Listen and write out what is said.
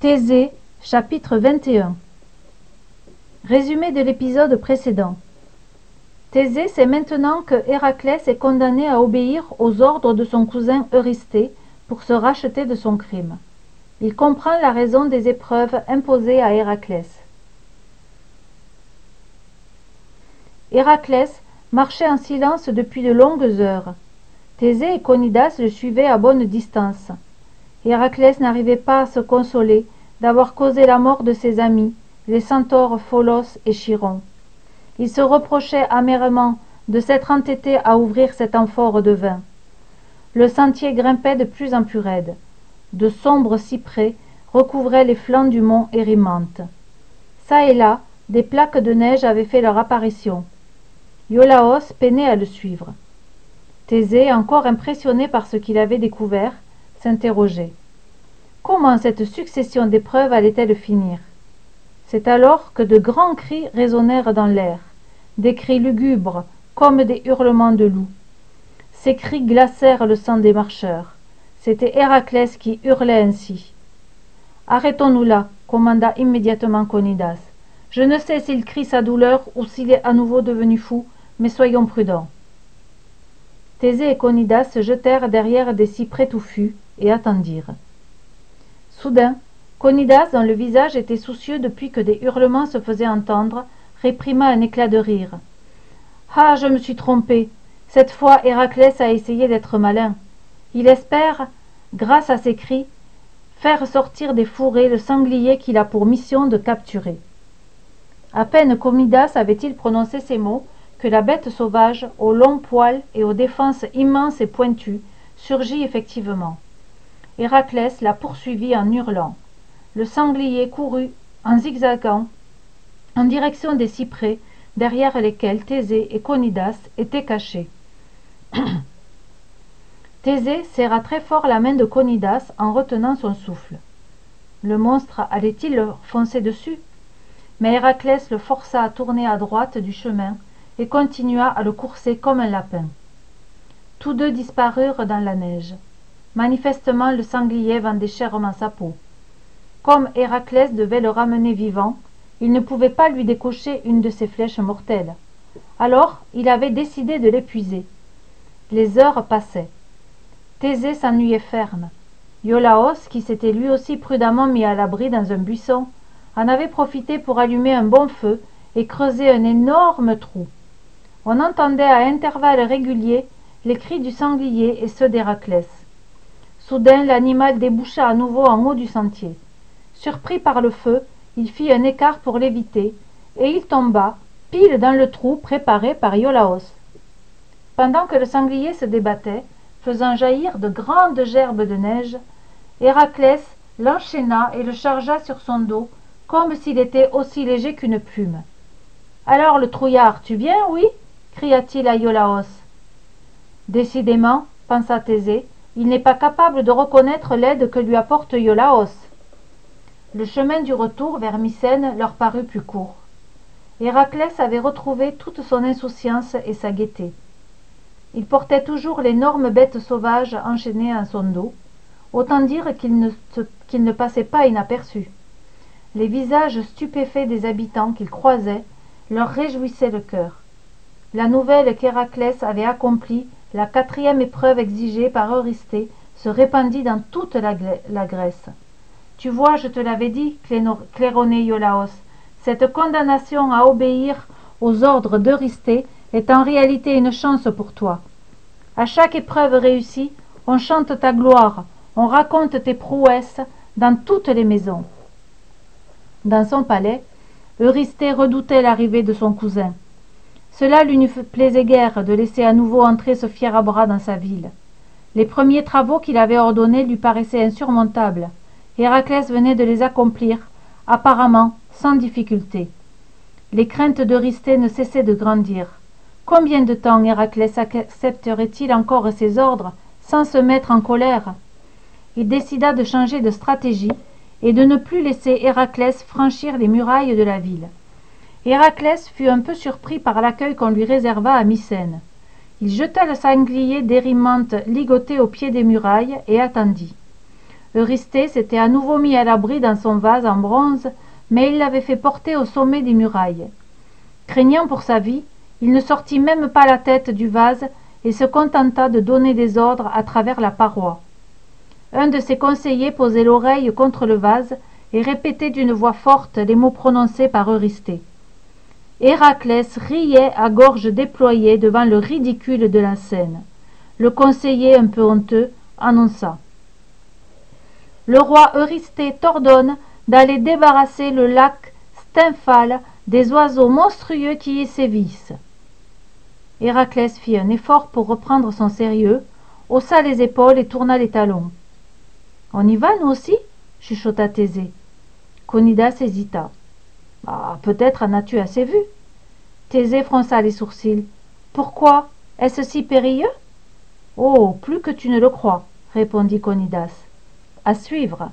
Thésée, chapitre 21 Résumé de l'épisode précédent. Thésée sait maintenant que Héraclès est condamné à obéir aux ordres de son cousin Eurysthée pour se racheter de son crime. Il comprend la raison des épreuves imposées à Héraclès. Héraclès marchait en silence depuis de longues heures. Thésée et Conidas le suivaient à bonne distance. Héraclès n'arrivait pas à se consoler d'avoir causé la mort de ses amis, les centaures Pholos et Chiron. Il se reprochait amèrement de s'être entêté à ouvrir cet amphore de vin. Le sentier grimpait de plus en plus raide. De sombres cyprès recouvraient les flancs du mont Érymanthe. Ça et là, des plaques de neige avaient fait leur apparition. Iolaos peinait à le suivre. Thésée, encore impressionné par ce qu'il avait découvert, s'interrogeait. Comment cette succession d'épreuves allait-elle finir? C'est alors que de grands cris résonnèrent dans l'air, des cris lugubres, comme des hurlements de loups. Ces cris glacèrent le sang des marcheurs. C'était Héraclès qui hurlait ainsi. Arrêtons-nous là, commanda immédiatement Conidas. Je ne sais s'il crie sa douleur ou s'il est à nouveau devenu fou, mais soyons prudents. Thésée et Conidas se jetèrent derrière des cyprès touffus et attendirent. Soudain, Conidas, dont le visage était soucieux depuis que des hurlements se faisaient entendre, réprima un éclat de rire. Ah, je me suis trompé. Cette fois, Héraclès a essayé d'être malin. Il espère, grâce à ses cris, faire sortir des fourrés le sanglier qu'il a pour mission de capturer. À peine Conidas avait-il prononcé ces mots que la bête sauvage, aux longs poils et aux défenses immenses et pointues, surgit effectivement. Héraclès la poursuivit en hurlant. Le sanglier courut en zigzagant en direction des cyprès derrière lesquels Thésée et Conidas étaient cachés. Thésée serra très fort la main de Conidas en retenant son souffle. Le monstre allait-il foncer dessus? Mais Héraclès le força à tourner à droite du chemin et continua à le courser comme un lapin. Tous deux disparurent dans la neige. Manifestement le sanglier vendait chèrement sa peau. Comme Héraclès devait le ramener vivant, il ne pouvait pas lui décocher une de ses flèches mortelles. Alors il avait décidé de l'épuiser. Les heures passaient. Thésée s'ennuyait ferme. Iolaos, qui s'était lui aussi prudemment mis à l'abri dans un buisson, en avait profité pour allumer un bon feu et creuser un énorme trou on entendait à intervalles réguliers les cris du sanglier et ceux d'héraclès. Soudain l'animal déboucha à nouveau en haut du sentier. Surpris par le feu il fit un écart pour l'éviter et il tomba pile dans le trou préparé par iolaos. Pendant que le sanglier se débattait faisant jaillir de grandes gerbes de neige héraclès l'enchaîna et le chargea sur son dos comme s'il était aussi léger qu'une plume alors le trouillard tu viens oui? Cria-t-il à iolaos. Décidément pensa thésée il n'est pas capable de reconnaître l'aide que lui apporte iolaos. Le chemin du retour vers mycène leur parut plus court. Héraclès avait retrouvé toute son insouciance et sa gaieté. Il portait toujours l'énorme bête sauvage enchaînée à son dos autant dire qu'il ne, ne passait pas inaperçu. Les visages stupéfaits des habitants qu'il croisait leur réjouissaient le cœur la nouvelle qu'héraclès avait accompli la quatrième épreuve exigée par eurysthée se répandit dans toute la, grèce. Tu vois je te l'avais dit claironné iolaos cette condamnation à obéir aux ordres d'eurysthée est en réalité une chance pour toi. À chaque épreuve réussie on chante ta gloire on raconte tes prouesses dans toutes les maisons. Dans son palais eurysthée redoutait l'arrivée de son cousin cela lui ne plaisait guère de laisser à nouveau entrer ce fier à bras dans sa ville. Les premiers travaux qu'il avait ordonnés lui paraissaient insurmontables. Héraclès venait de les accomplir apparemment sans difficulté. Les craintes d'eurysthée ne cessaient de grandir. Combien de temps héraclès accepterait il encore ses ordres sans se mettre en colère? Il décida de changer de stratégie et de ne plus laisser héraclès franchir les murailles de la ville héraclès fut un peu surpris par l'accueil qu'on lui réserva à mycène. Il jeta le sanglier d'érymanthe ligoté au pied des murailles et attendit. Eurysthée s'était à nouveau mis à l'abri dans son vase en bronze mais il l'avait fait porter au sommet des murailles. Craignant pour sa vie il ne sortit même pas la tête du vase et se contenta de donner des ordres à travers la paroi. Un de ses conseillers posait l'oreille contre le vase et répétait d'une voix forte les mots prononcés par héraclès riait à gorge déployée devant le ridicule de la scène. Le conseiller un peu honteux annonça. Le roi eurysthée t'ordonne d'aller débarrasser le lac stymphale des oiseaux monstrueux qui y sévissent. Héraclès fit un effort pour reprendre son sérieux haussa les épaules et tourna les talons. On y va nous aussi? chuchota thésée. Conidas hésita ah, peut-être en as-tu assez vu. Thésée fronça les sourcils. Pourquoi est-ce si périlleux? Oh plus que tu ne le crois répondit Conidas. À suivre